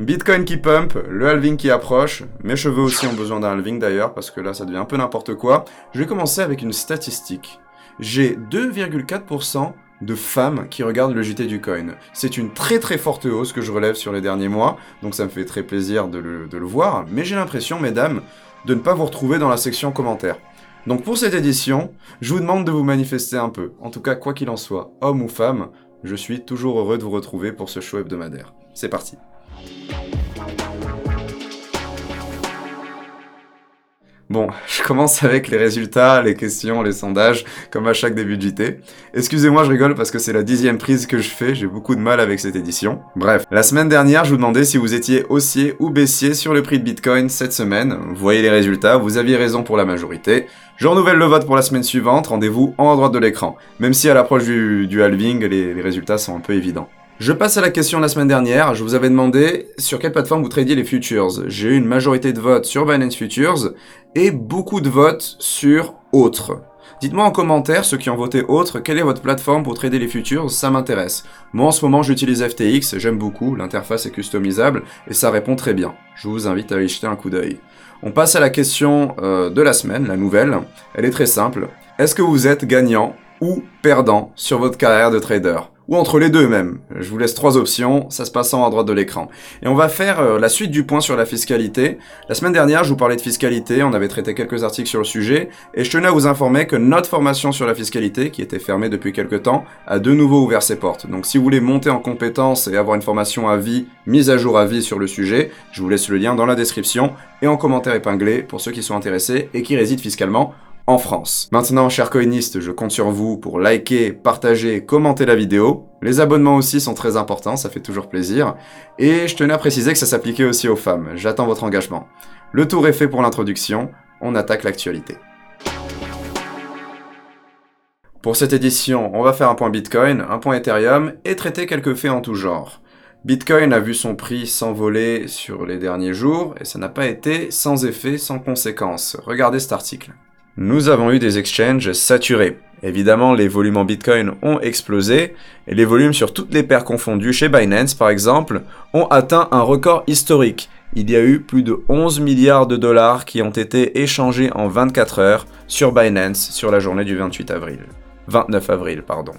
Bitcoin qui pump, le halving qui approche, mes cheveux aussi ont besoin d'un halving d'ailleurs, parce que là ça devient un peu n'importe quoi. Je vais commencer avec une statistique. J'ai 2,4% de femmes qui regardent le JT du coin. C'est une très très forte hausse que je relève sur les derniers mois, donc ça me fait très plaisir de le, voir, mais j'ai l'impression, mesdames, de ne pas vous retrouver dans la section commentaires. Donc pour cette édition, je vous demande de vous manifester un peu. En tout cas, quoi qu'il en soit, homme ou femme, je suis toujours heureux de vous retrouver pour ce show hebdomadaire. C'est parti. Bon, je commence avec les résultats, les questions, les sondages, comme à chaque début de JT. Excusez-moi, je rigole parce que c'est la dixième prise que je fais, j'ai beaucoup de mal avec cette édition. Bref, la semaine dernière, je vous demandais si vous étiez haussier ou baissier sur le prix de Bitcoin cette semaine. Vous voyez les résultats, vous aviez raison pour la majorité. Je renouvelle le vote pour la semaine suivante, rendez-vous en haut droite de l'écran. Même si à l'approche du, halving, les résultats sont un peu évidents. Je passe à la question de la semaine dernière. Je vous avais demandé sur quelle plateforme vous tradiez les futures. J'ai eu une majorité de votes sur Binance Futures et beaucoup de votes sur autres. Dites-moi en commentaire, ceux qui ont voté autre, quelle est votre plateforme pour trader les futures, ça m'intéresse. Moi en ce moment j'utilise FTX, j'aime beaucoup, l'interface est customisable et ça répond très bien. Je vous invite à y jeter un coup d'œil. On passe à la question euh, de la semaine, la nouvelle. Elle est très simple. Est-ce que vous êtes gagnant ou perdant sur votre carrière de trader? Ou entre les deux même. Je vous laisse trois options, ça se passe en haut à droite de l'écran. Et on va faire euh, la suite du point sur la fiscalité. La semaine dernière, je vous parlais de fiscalité, on avait traité quelques articles sur le sujet, et je tenais à vous informer que notre formation sur la fiscalité, qui était fermée depuis quelques temps, a de nouveau ouvert ses portes. Donc si vous voulez monter en compétences et avoir une formation à vie, mise à jour à vie sur le sujet, je vous laisse le lien dans la description et en commentaire épinglé pour ceux qui sont intéressés et qui résident fiscalement en France. Maintenant, chers coinistes, je compte sur vous pour liker, partager, commenter la vidéo. Les abonnements aussi sont très importants, ça fait toujours plaisir. Et je tenais à préciser que ça s'appliquait aussi aux femmes. J'attends votre engagement. Le tour est fait pour l'introduction, on attaque l'actualité. Pour cette édition, on va faire un point Bitcoin, un point Ethereum et traiter quelques faits en tout genre. Bitcoin a vu son prix s'envoler sur les derniers jours et ça n'a pas été sans effet, sans conséquence. Regardez cet article. Nous avons eu des exchanges saturés. Évidemment, les volumes en Bitcoin ont explosé et les volumes sur toutes les paires confondues chez Binance, par exemple, ont atteint un record historique. Il y a eu plus de 11 milliards de dollars qui ont été échangés en 24 heures sur Binance sur la journée du 28 avril. 29 avril, pardon.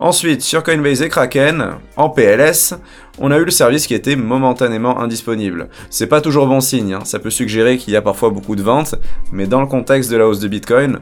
Ensuite, sur Coinbase et Kraken, en PLS, on a eu le service qui était momentanément indisponible. C'est pas toujours bon signe, hein. ça peut suggérer qu'il y a parfois beaucoup de ventes, mais dans le contexte de la hausse de Bitcoin,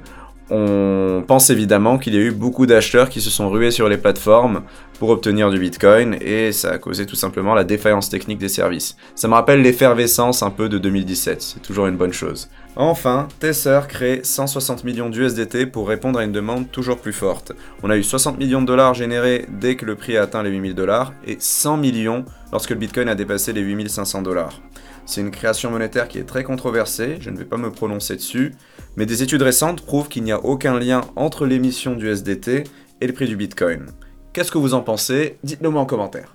on pense évidemment qu'il y a eu beaucoup d'acheteurs qui se sont rués sur les plateformes pour obtenir du Bitcoin et ça a causé tout simplement la défaillance technique des services. Ça me rappelle l'effervescence un peu de 2017, c'est toujours une bonne chose. Enfin, Tether crée 160 millions d'USDT pour répondre à une demande toujours plus forte. On a eu 60 millions de dollars générés dès que le prix a atteint les 8000 dollars et 100 millions lorsque le Bitcoin a dépassé les 8500 dollars. C'est une création monétaire qui est très controversée, je ne vais pas me prononcer dessus, mais des études récentes prouvent qu'il n'y a aucun lien entre l'émission du SDT et le prix du Bitcoin. Qu'est-ce que vous en pensez? Dites-le moi en commentaire.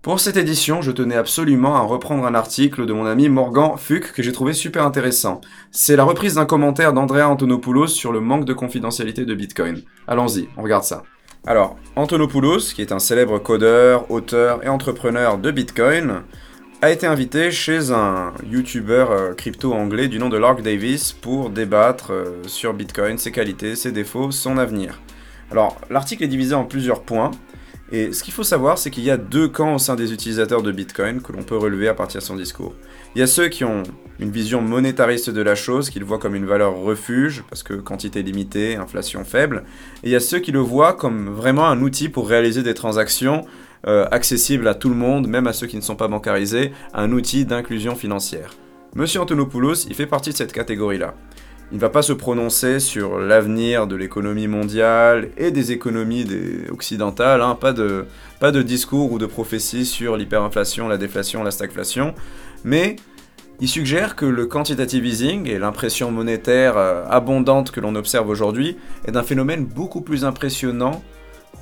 Pour cette édition, je tenais absolument à reprendre un article de mon ami Morgan Fuck que j'ai trouvé super intéressant. C'est la reprise d'un commentaire d'Andrea Antonopoulos sur le manque de confidentialité de Bitcoin. Allons-y, on regarde ça. Alors, Antonopoulos, qui est un célèbre codeur, auteur et entrepreneur de Bitcoin, a été invité chez un YouTuber euh, crypto anglais du nom de Lark Davis pour débattre euh, sur Bitcoin, ses qualités, ses défauts, son avenir. Alors, l'article est divisé en plusieurs points. Et ce qu'il faut savoir, c'est qu'il y a deux camps au sein des utilisateurs de Bitcoin que l'on peut relever à partir de son discours. Il y a ceux qui ont une vision monétariste de la chose, qu'ils voient comme une valeur refuge, parce que quantité limitée, inflation faible. Et il y a ceux qui le voient comme vraiment un outil pour réaliser des transactions accessible à tout le monde, même à ceux qui ne sont pas bancarisés, un outil d'inclusion financière. Monsieur Antonopoulos, il fait partie de cette catégorie-là. Il ne va pas se prononcer sur l'avenir de l'économie mondiale et des économies occidentales, hein. pas, de, pas de discours ou de prophéties sur l'hyperinflation, la déflation, la stagflation, mais il suggère que le quantitative easing et l'impression monétaire euh, abondante que l'on observe aujourd'hui est un phénomène beaucoup plus impressionnant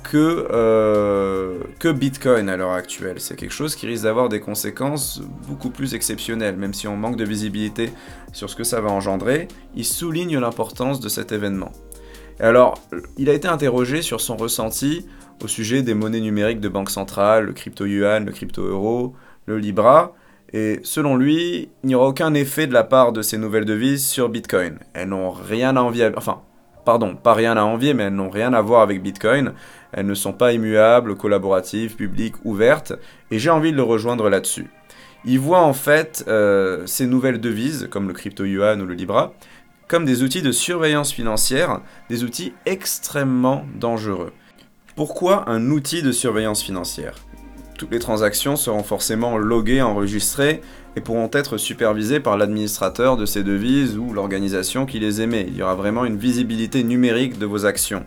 que, euh, que Bitcoin à l'heure actuelle. C'est quelque chose qui risque d'avoir des conséquences beaucoup plus exceptionnelles, même si on manque de visibilité sur ce que ça va engendrer. Il souligne l'importance de cet événement. Et alors, il a été interrogé sur son ressenti au sujet des monnaies numériques de banque centrale, le crypto-yuan, le crypto-euro, le Libra, Et selon lui, il n'y aura aucun effet de la part de ces nouvelles devises sur Bitcoin. Elles n'ont rien à envier, enfin, pardon, pas rien à envier, mais elles n'ont rien à voir avec Bitcoin. Elles ne sont pas immuables, collaboratives, publiques, ouvertes, et j'ai envie de le rejoindre là-dessus. Il voit en fait euh, ces nouvelles devises, comme le crypto-yuan ou le Libra, comme des outils de surveillance financière, des outils extrêmement dangereux. Pourquoi un outil de surveillance financière? Toutes les transactions seront forcément loguées, enregistrées et pourront être supervisées par l'administrateur de ces devises ou l'organisation qui les émet. Il y aura vraiment une visibilité numérique de vos actions.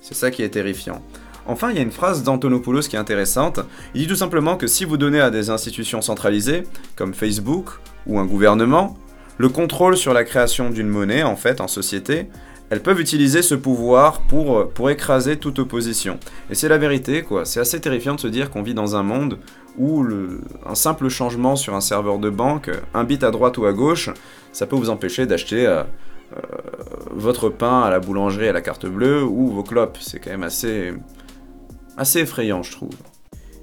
C'est ça qui est terrifiant. Enfin, il y a une phrase d'Antonopoulos qui est intéressante. Il dit tout simplement que si vous donnez à des institutions centralisées, comme Facebook ou un gouvernement, le contrôle sur la création d'une monnaie, en fait, en société, elles peuvent utiliser ce pouvoir pour, euh, pour écraser toute opposition. Et c'est la vérité, quoi. C'est assez terrifiant de se dire qu'on vit dans un monde le, un simple changement sur un serveur de banque, un bit à droite ou à gauche, ça peut vous empêcher d'acheter euh, euh, votre pain à la boulangerie à la carte bleue ou vos clopes. C'est quand même assez, assez effrayant, je trouve.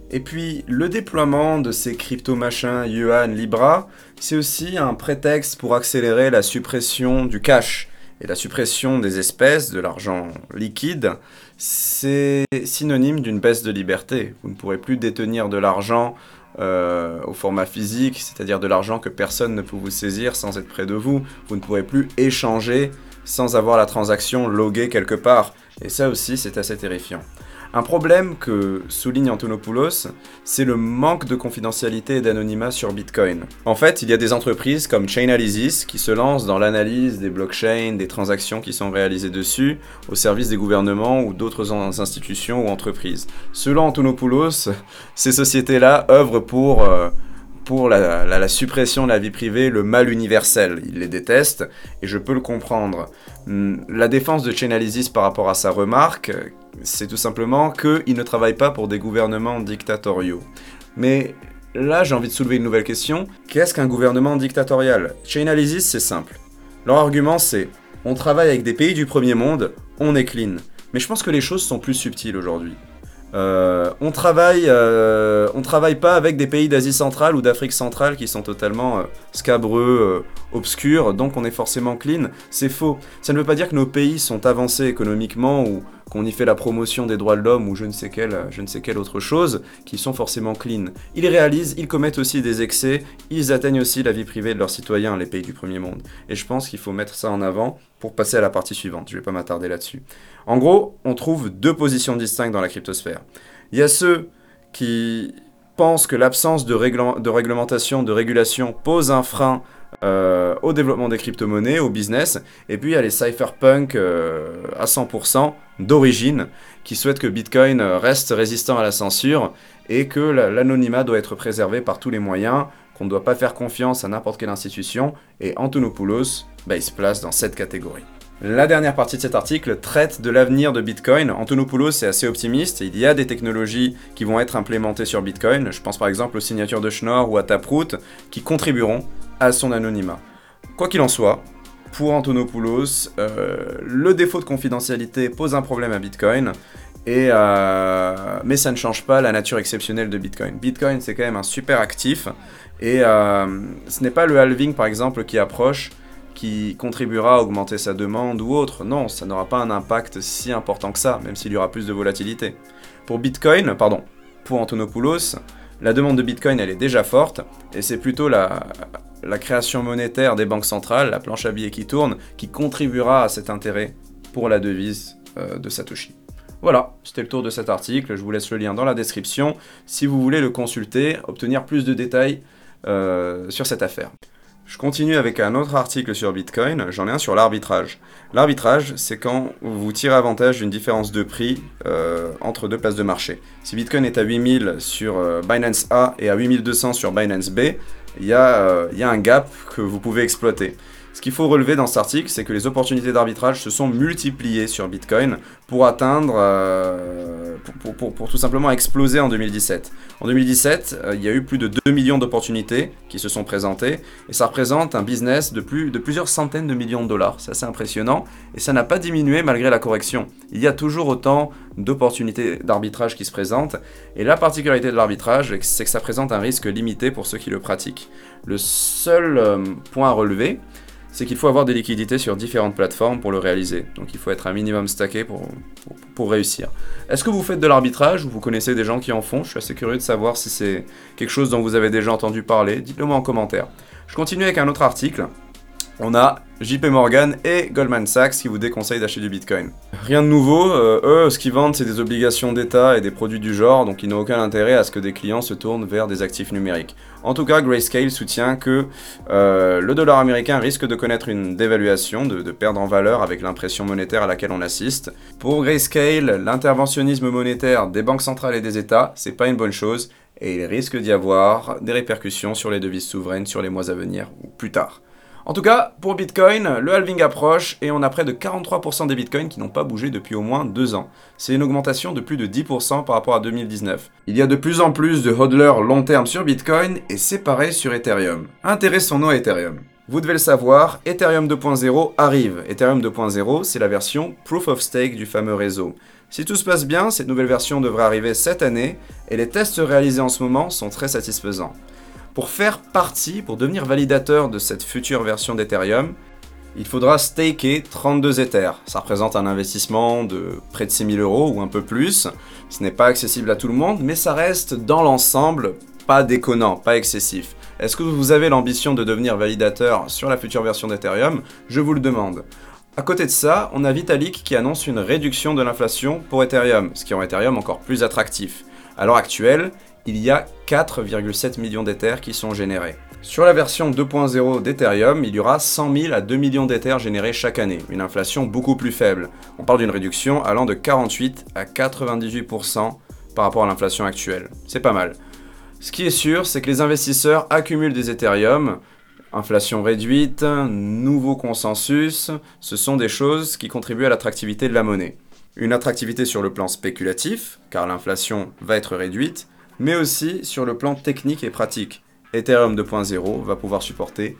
Et puis, le déploiement de ces crypto-machins Yuan, Libra, c'est aussi un prétexte pour accélérer la suppression du cash et la suppression des espèces, de l'argent liquide, c'est synonyme d'une baisse de liberté. Vous ne pourrez plus détenir de l'argent euh, au format physique, c'est-à-dire de l'argent que personne ne peut vous saisir sans être près de vous. Vous ne pourrez plus échanger sans avoir la transaction loguée quelque part. Et ça aussi, c'est assez terrifiant. Un problème que souligne Antonopoulos, c'est le manque de confidentialité et d'anonymat sur Bitcoin. En fait, il y a des entreprises comme Chainalysis qui se lancent dans l'analyse des blockchains, des transactions qui sont réalisées dessus, au service des gouvernements ou d'autres institutions ou entreprises. Selon Antonopoulos, ces sociétés-là œuvrent pour... Euh, pour la, suppression de la vie privée, le mal universel. Il les déteste, et je peux le comprendre. Hmm, la défense de Chainalysis par rapport à sa remarque, c'est tout simplement qu'il ne travaille pas pour des gouvernements dictatoriaux. Mais là, j'ai envie de soulever une nouvelle question. Qu'est-ce qu'un gouvernement dictatorial? Chainalysis, c'est simple. Leur argument, c'est on travaille avec des pays du premier monde, on est clean. Mais je pense que les choses sont plus subtiles aujourd'hui. Euh, on travaille, euh, on travaille pas avec des pays d'Asie centrale ou d'Afrique centrale qui sont totalement euh, scabreux, obscurs, donc on est forcément clean. C'est faux. Ça ne veut pas dire que nos pays sont avancés économiquement ou qu'on y fait la promotion des droits de l'homme ou je ne sais quelle, autre chose, qui sont forcément clean. Ils réalisent, ils commettent aussi des excès, ils atteignent aussi la vie privée de leurs citoyens, les pays du premier monde. Et je pense qu'il faut mettre ça en avant pour passer à la partie suivante. Je ne vais pas m'attarder là-dessus. En gros, on trouve deux positions distinctes dans la cryptosphère. Il y a ceux qui pensent que l'absence de, de, réglementation, de régulation pose un frein euh, au développement des crypto-monnaies, au business. Et puis il y a les cypherpunk euh, à 100% d'origine qui souhaitent que Bitcoin reste résistant à la censure et que l'anonymat doit être préservé par tous les moyens, qu'on ne doit pas faire confiance à n'importe quelle institution. Et Antonopoulos, bah, il se place dans cette catégorie. La dernière partie de cet article traite de l'avenir de Bitcoin. Antonopoulos est assez optimiste. Il y a des technologies qui vont être implémentées sur Bitcoin. Je pense par exemple aux signatures de Schnorr ou à Taproot qui contribueront à son anonymat. Quoi qu'il en soit, pour Antonopoulos, euh, le défaut de confidentialité pose un problème à Bitcoin. Et euh, mais ça ne change pas la nature exceptionnelle de Bitcoin. Bitcoin, c'est quand même un super actif. Et euh, ce n'est pas le halving, par exemple, qui approche qui contribuera à augmenter sa demande ou autre. Non, ça n'aura pas un impact si important que ça, même s'il y aura plus de volatilité. Pour Bitcoin, pardon, pour Antonopoulos, la demande de Bitcoin, elle est déjà forte, et c'est plutôt la, la création monétaire des banques centrales, la planche à billets qui tourne, qui contribuera à cet intérêt pour la devise euh, de Satoshi. Voilà, c'était le tour de cet article, je vous laisse le lien dans la description si vous voulez le consulter, obtenir plus de détails euh, sur cette affaire. Je continue avec un autre article sur Bitcoin, j'en ai un sur l'arbitrage. L'arbitrage, c'est quand vous tirez avantage d'une différence de prix euh, entre deux places de marché. Si Bitcoin est à 8000 sur Binance A et à 8200 sur Binance B, il y, a, euh, il y a un gap que vous pouvez exploiter. Ce qu'il faut relever dans cet article, c'est que les opportunités d'arbitrage se sont multipliées sur Bitcoin pour atteindre, euh, pour, tout simplement exploser en 2017. En 2017, euh, il y a eu plus de 2 millions d'opportunités qui se sont présentées et ça représente un business de, plus, de plusieurs centaines de millions de dollars. C'est assez impressionnant et ça n'a pas diminué malgré la correction. Il y a toujours autant d'opportunités d'arbitrage qui se présentent et la particularité de l'arbitrage, c'est que ça présente un risque limité pour ceux qui le pratiquent. Le seul euh, point à relever, c'est qu'il faut avoir des liquidités sur différentes plateformes pour le réaliser. Donc il faut être un minimum stacké pour, réussir. Est-ce que vous faites de l'arbitrage ou vous connaissez des gens qui en font? Je suis assez curieux de savoir si c'est quelque chose dont vous avez déjà entendu parler. Dites-le moi en commentaire. Je continue avec un autre article. On a JP Morgan et Goldman Sachs qui vous déconseillent d'acheter du Bitcoin. Rien de nouveau, euh, eux ce qu'ils vendent c'est des obligations d'État et des produits du genre, donc ils n'ont aucun intérêt à ce que des clients se tournent vers des actifs numériques. En tout cas, Grayscale soutient que euh, le dollar américain risque de connaître une dévaluation, de, de perdre en valeur avec l'impression monétaire à laquelle on assiste. Pour Grayscale, l'interventionnisme monétaire des banques centrales et des États, c'est pas une bonne chose, et il risque d'y avoir des répercussions sur les devises souveraines sur les mois à venir ou plus tard. En tout cas, pour Bitcoin, le halving approche et on a près de 43% des Bitcoins qui n'ont pas bougé depuis au moins deux ans. C'est une augmentation de plus de 10% par rapport à 2019. Il y a de plus en plus de hodlers long terme sur Bitcoin et c'est pareil sur Ethereum. Intéressons-nous à Ethereum. Vous devez le savoir, Ethereum 2.0 arrive. Ethereum 2.0, c'est la version Proof of Stake du fameux réseau. Si tout se passe bien, cette nouvelle version devrait arriver cette année et les tests réalisés en ce moment sont très satisfaisants. Pour faire partie, pour devenir validateur de cette future version d'Ethereum, il faudra staker 32 Ethers. Ça représente un investissement de près de 6000 euros ou un peu plus. Ce n'est pas accessible à tout le monde, mais ça reste dans l'ensemble pas déconnant, pas excessif. Est-ce que vous avez l'ambition de devenir validateur sur la future version d'Ethereum? Je vous le demande. À côté de ça, on a Vitalik qui annonce une réduction de l'inflation pour Ethereum, ce qui rend Ethereum encore plus attractif. À l'heure actuelle, il y a 4,7 millions d'Ethers qui sont générés. Sur la version 2.0 d'Ethereum, il y aura 100 000 à 2 millions d'Ethers générés chaque année, une inflation beaucoup plus faible. On parle d'une réduction allant de 48 à 98% par rapport à l'inflation actuelle. C'est pas mal. Ce qui est sûr, c'est que les investisseurs accumulent des Ethereum, inflation réduite, nouveau consensus, ce sont des choses qui contribuent à l'attractivité de la monnaie. Une attractivité sur le plan spéculatif, car l'inflation va être réduite, mais aussi sur le plan technique et pratique. Ethereum 2.0 va pouvoir supporter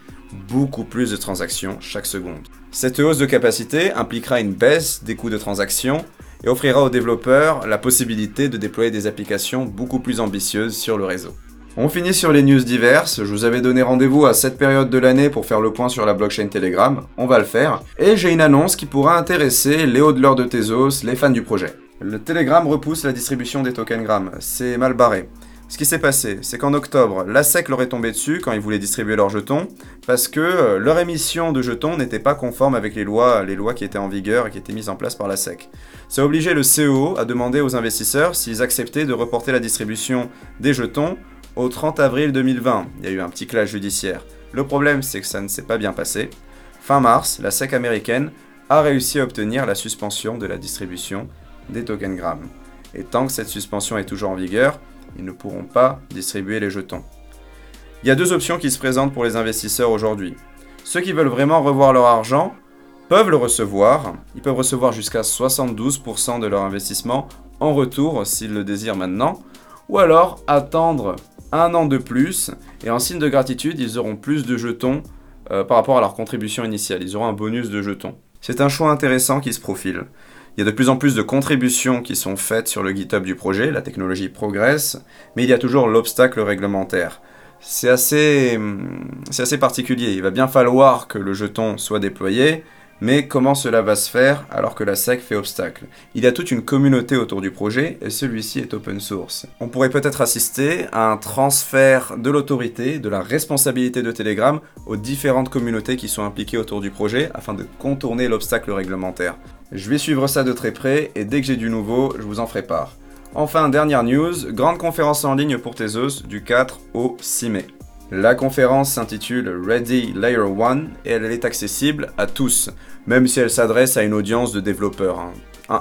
beaucoup plus de transactions chaque seconde. Cette hausse de capacité impliquera une baisse des coûts de transaction et offrira aux développeurs la possibilité de déployer des applications beaucoup plus ambitieuses sur le réseau. On finit sur les news diverses. Je vous avais donné rendez-vous à cette période de l'année pour faire le point sur la blockchain Telegram. On va le faire. Et j'ai une annonce qui pourra intéresser les hodlers de Tezos, les fans du projet. Le Telegram repousse la distribution des tokens Gram. C'est mal barré. Ce qui s'est passé, c'est qu'en octobre, la SEC leur est tombée dessus quand ils voulaient distribuer leurs jetons, parce que euh, leur émission de jetons n'était pas conforme avec les lois, les lois qui étaient en vigueur et qui étaient mises en place par la SEC. Ça a obligé le CEO à demander aux investisseurs s'ils acceptaient de reporter la distribution des jetons au 30 avril 2020. Il y a eu un petit clash judiciaire. Le problème, c'est que ça ne s'est pas bien passé. Fin mars, la SEC américaine a réussi à obtenir la suspension de la distribution des tokens Gram. Et tant que cette suspension est toujours en vigueur, ils ne pourront pas distribuer les jetons. Il y a deux options qui se présentent pour les investisseurs aujourd'hui. Ceux qui veulent vraiment revoir leur argent peuvent le recevoir. Ils peuvent recevoir jusqu'à 72% de leur investissement en retour s'ils le désirent maintenant. Ou alors attendre un an de plus et en signe de gratitude, ils auront plus de jetons euh, par rapport à leur contribution initiale. Ils auront un bonus de jetons. C'est un choix intéressant qui se profile. Il y a de plus en plus de contributions qui sont faites sur le GitHub du projet, la technologie progresse, mais il y a toujours l'obstacle réglementaire. C'est assez, hum, particulier, il va bien falloir que le jeton soit déployé, mais comment cela va se faire alors que la SEC fait obstacle? Il y a toute une communauté autour du projet et celui-ci est open source. On pourrait peut-être assister à un transfert de l'autorité, de la responsabilité de Telegram aux différentes communautés qui sont impliquées autour du projet afin de contourner l'obstacle réglementaire. Je vais suivre ça de très près et dès que j'ai du nouveau, je vous en ferai part. Enfin, dernière news, grande conférence en ligne pour Tezos du 4 au 6 mai. La conférence s'intitule Ready Layer 1 et elle est accessible à tous, même si elle s'adresse à une audience de développeurs. Hein.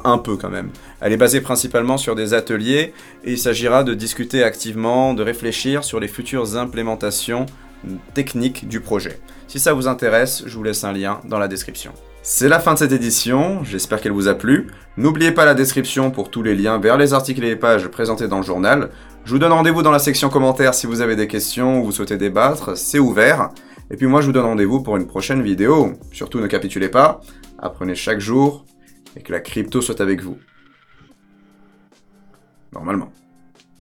Un, peu quand même. Elle est basée principalement sur des ateliers et il s'agira de discuter activement, de réfléchir sur les futures implémentations techniques du projet. Si ça vous intéresse, je vous laisse un lien dans la description. C'est la fin de cette édition, j'espère qu'elle vous a plu. N'oubliez pas la description pour tous les liens vers les articles et les pages présentés dans le journal. Je vous donne rendez-vous dans la section commentaires si vous avez des questions ou vous souhaitez débattre, c'est ouvert. Et puis moi je vous donne rendez-vous pour une prochaine vidéo. Surtout ne capitulez pas, apprenez chaque jour et que la crypto soit avec vous. Normalement.